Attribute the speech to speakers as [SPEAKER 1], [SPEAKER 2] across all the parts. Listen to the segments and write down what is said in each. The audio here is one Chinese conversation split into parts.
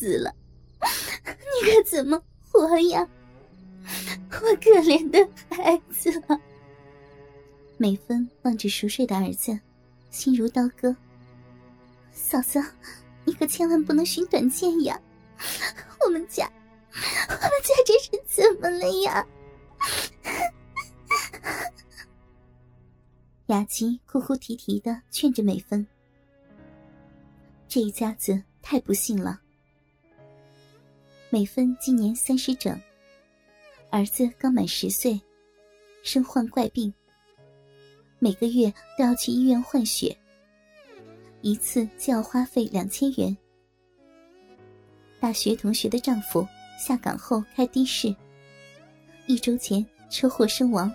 [SPEAKER 1] 死了，你可怎么活呀？我可怜的孩子啊！
[SPEAKER 2] 美芬望着熟睡的儿子，心如刀割。
[SPEAKER 1] 嫂子，你可千万不能寻短见呀！我们家，我们家这是怎么了呀？
[SPEAKER 2] 雅琪哭哭啼啼的劝着美芬。这一家子太不幸了。美芬今年三十整，儿子刚满十岁，身患怪病。每个月都要去医院换血，一次就要花费两千元。大学同学的丈夫下岗后开的士，一周前车祸身亡。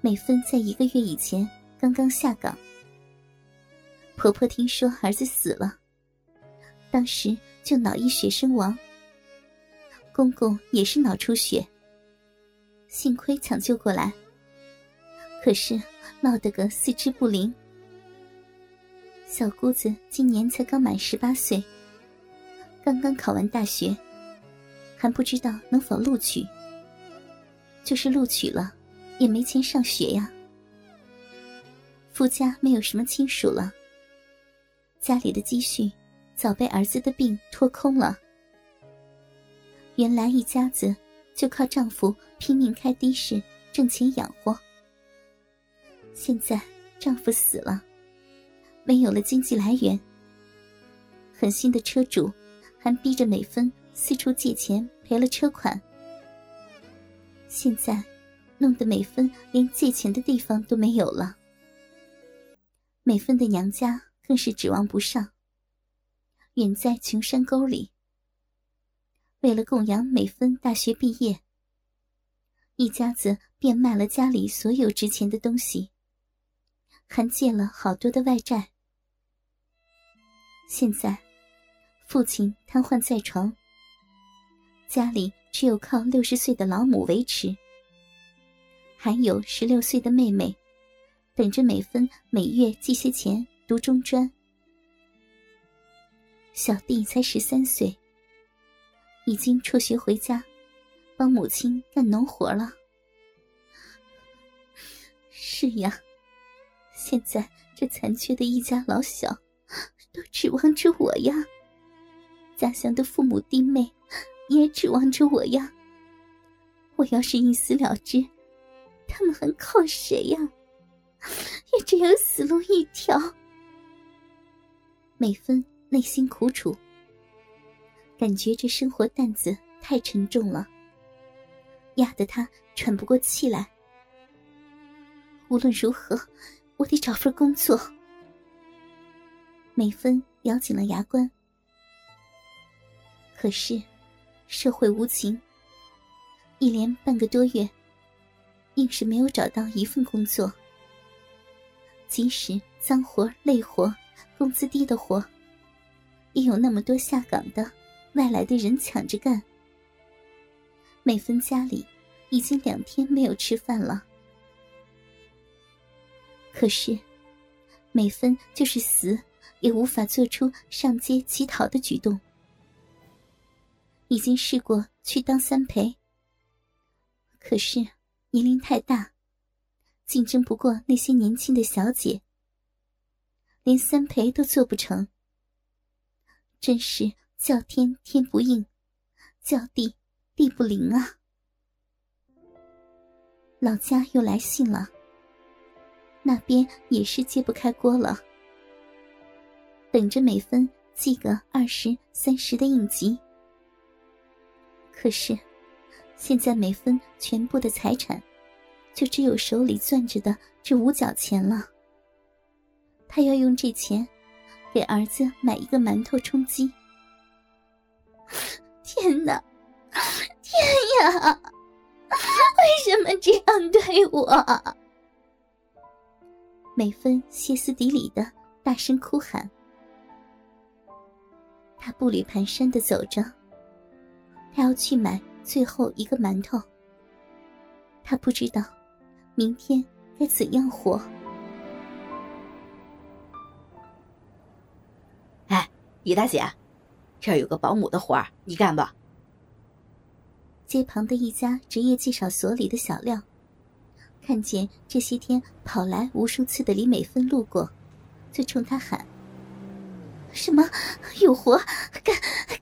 [SPEAKER 2] 美芬在一个月以前刚刚下岗，婆婆听说儿子死了，当时就脑溢血身亡。公公也是脑出血，幸亏抢救过来。可是闹得个四肢不灵，小姑子今年才刚满十八岁，刚刚考完大学，还不知道能否录取。就是录取了，也没钱上学呀。夫家没有什么亲属了，家里的积蓄早被儿子的病拖空了。原来一家子就靠丈夫拼命开的士挣钱养活。现在丈夫死了，没有了经济来源。狠心的车主还逼着美芬四处借钱赔了车款。现在弄得美芬连借钱的地方都没有了。美芬的娘家更是指望不上，远在穷山沟里。为了供养美芬大学毕业，一家子变卖了家里所有值钱的东西。还借了好多的外债，现在父亲瘫痪在床，家里只有靠六十岁的老母维持，还有十六岁的妹妹，等着美芬每月寄些钱读中专。小弟才十三岁，已经辍学回家，帮母亲干农活了。是呀。现在这残缺的一家老小，都指望着我呀。家乡的父母弟妹，也指望着我呀。我要是一死了之，他们还靠谁呀？也只有死路一条。美芬内心苦楚，感觉这生活担子太沉重了，压得他喘不过气来。无论如何。我得找份工作。美芬咬紧了牙关，可是社会无情，一连半个多月，硬是没有找到一份工作。即使脏活累活、工资低的活，也有那么多下岗的外来的人抢着干。美芬家里已经两天没有吃饭了。可是，美芬就是死也无法做出上街乞讨的举动。已经试过去当三陪，可是年龄太大，竞争不过那些年轻的小姐，连三陪都做不成。真是叫天天不应，叫地地不灵啊！老家又来信了。那边也是揭不开锅了，等着美芬寄个二十三十的应急。可是，现在美芬全部的财产，就只有手里攥着的这五角钱了。他要用这钱，给儿子买一个馒头充饥。
[SPEAKER 1] 天哪，天呀！为什么这样对我？
[SPEAKER 2] 美芬歇斯底里的大声哭喊，他步履蹒跚的走着，他要去买最后一个馒头。他不知道明天该怎样活。
[SPEAKER 3] 李大姐，这儿有个保姆的活儿，你干吧。
[SPEAKER 2] 街旁的一家职业介绍所里的小廖，看见这些天跑来无数次的李美芬路过，就冲她喊：“
[SPEAKER 1] 什么有活干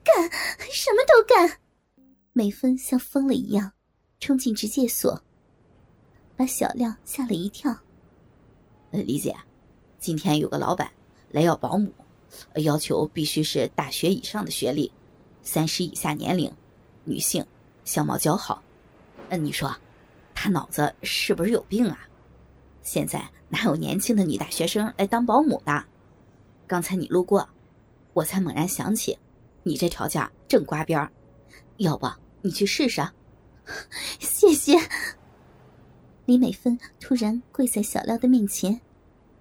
[SPEAKER 1] 干，什么都干。”
[SPEAKER 2] 美芬像疯了一样，冲进职介所，把小廖吓了一跳。
[SPEAKER 3] 呃，李姐，今天有个老板来要保姆，要求必须是大学以上的学历，三十以下年龄，女性。相貌姣好，嗯，你说，他脑子是不是有病啊？现在哪有年轻的女大学生来当保姆的？刚才你路过，我才猛然想起，你这条件正刮边儿要不你去试试？
[SPEAKER 1] 谢谢。
[SPEAKER 2] 李美芬突然跪在小廖的面前，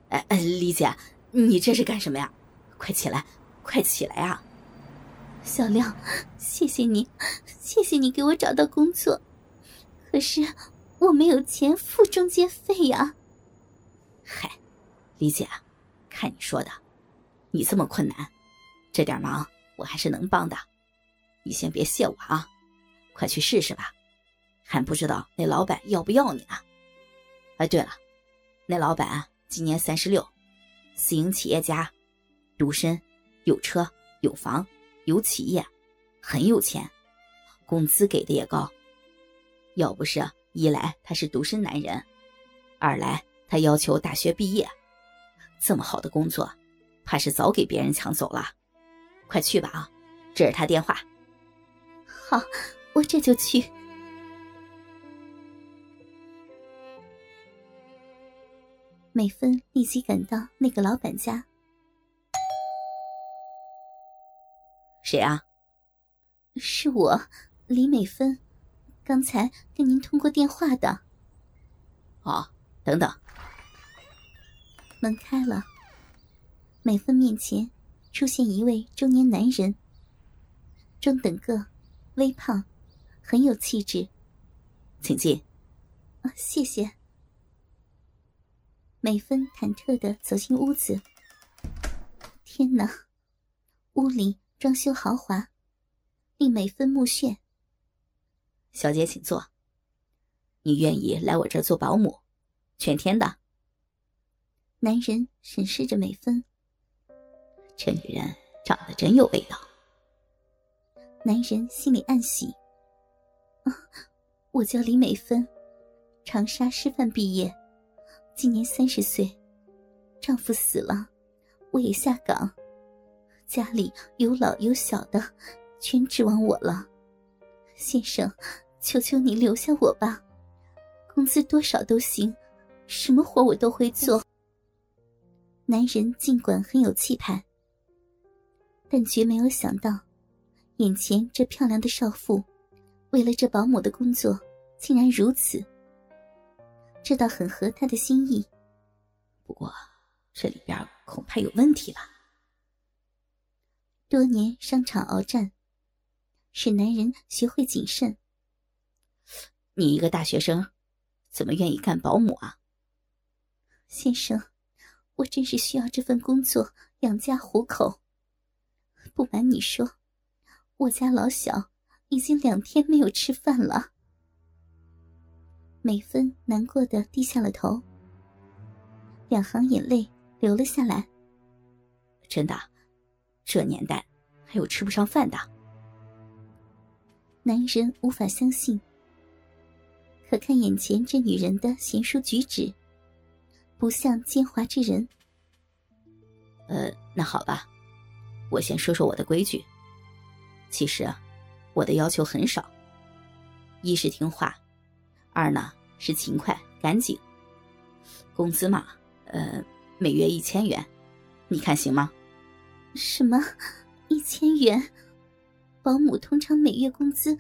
[SPEAKER 3] 哎哎，李姐，你这是干什么呀？快起来，快起来啊！
[SPEAKER 1] 小亮，谢谢你，谢谢你给我找到工作。可是我没有钱付中介费呀。
[SPEAKER 3] 嗨，李姐，看你说的，你这么困难，这点忙我还是能帮的。你先别谢我啊，快去试试吧，还不知道那老板要不要你呢。哎，对了，那老板今年三十六，私营企业家，独身，有车有房。有企业，很有钱，工资给的也高。要不是一来他是独身男人，二来他要求大学毕业，这么好的工作，怕是早给别人抢走了。快去吧啊！这是他电话。
[SPEAKER 1] 好，我这就去。
[SPEAKER 2] 美芬立即赶到那个老板家。
[SPEAKER 3] 谁啊？
[SPEAKER 1] 是我，李美芬，刚才跟您通过电话的。
[SPEAKER 3] 哦，等等。
[SPEAKER 2] 门开了，美芬面前出现一位中年男人，中等个，微胖，很有气质。
[SPEAKER 3] 请进。
[SPEAKER 2] 啊，谢谢。美芬忐忑的走进屋子。天哪，屋里。装修豪华，令美芬目眩。
[SPEAKER 3] 小姐，请坐。你愿意来我这做保姆，全天的？
[SPEAKER 2] 男人审视着美芬，
[SPEAKER 3] 这女人长得真有味道。
[SPEAKER 2] 男人心里暗喜。我叫李美芬，长沙师范毕业，今年三十岁，丈夫死了，我也下岗。家里有老有小的，全指望我了。先生，求求你留下我吧，工资多少都行，什么活我都会做。男人尽管很有气派，但绝没有想到，眼前这漂亮的少妇，为了这保姆的工作，竟然如此。这倒很合他的心意，
[SPEAKER 3] 不过这里边恐怕有问题吧。
[SPEAKER 2] 多年商场鏖战，使男人学会谨慎。
[SPEAKER 3] 你一个大学生，怎么愿意干保姆啊？
[SPEAKER 2] 先生，我真是需要这份工作养家糊口。不瞒你说，我家老小已经两天没有吃饭了。美芬难过的低下了头，两行眼泪流了下来。
[SPEAKER 3] 真的。这年代还有吃不上饭的？
[SPEAKER 2] 男人无法相信。可看眼前这女人的贤淑举止，不像奸猾之人。
[SPEAKER 3] 呃，那好吧，我先说说我的规矩。其实啊，我的要求很少：一是听话，二呢是勤快干净。工资嘛，呃，每月一千元，你看行吗？
[SPEAKER 1] 什么？一千元？保姆通常每月工资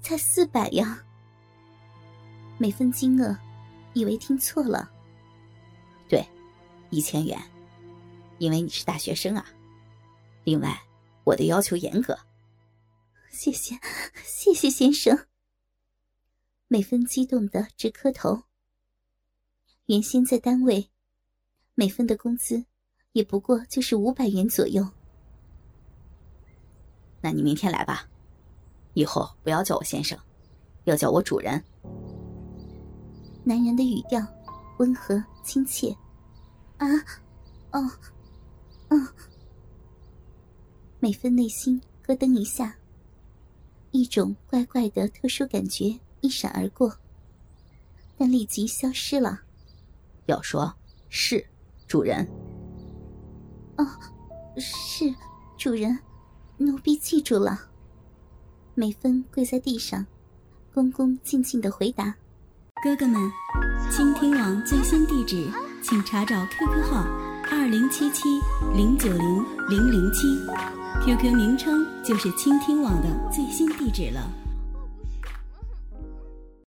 [SPEAKER 1] 才四百呀！
[SPEAKER 2] 美芬惊愕，以为听错了。
[SPEAKER 3] 对，一千元，因为你是大学生啊。另外，我的要求严格。
[SPEAKER 1] 谢谢，谢谢先生。
[SPEAKER 2] 美芬激动的直磕头。原先在单位，美芬的工资。也不过就是五百元左右。
[SPEAKER 3] 那你明天来吧，以后不要叫我先生，要叫我主人。
[SPEAKER 2] 男人的语调温和亲切。
[SPEAKER 1] 啊，哦，嗯。
[SPEAKER 2] 美芬内心咯噔一下，一种怪怪的特殊感觉一闪而过，但立即消失了。
[SPEAKER 3] 要说是主人。
[SPEAKER 1] 哦，是主人，奴婢记住了。
[SPEAKER 2] 美芬跪在地上，恭恭敬敬的回答：“
[SPEAKER 4] 哥哥们，倾听网最新地址，请查找 QQ 号二零七七零九零零零七，QQ 名称就是倾听网的最新地址了。”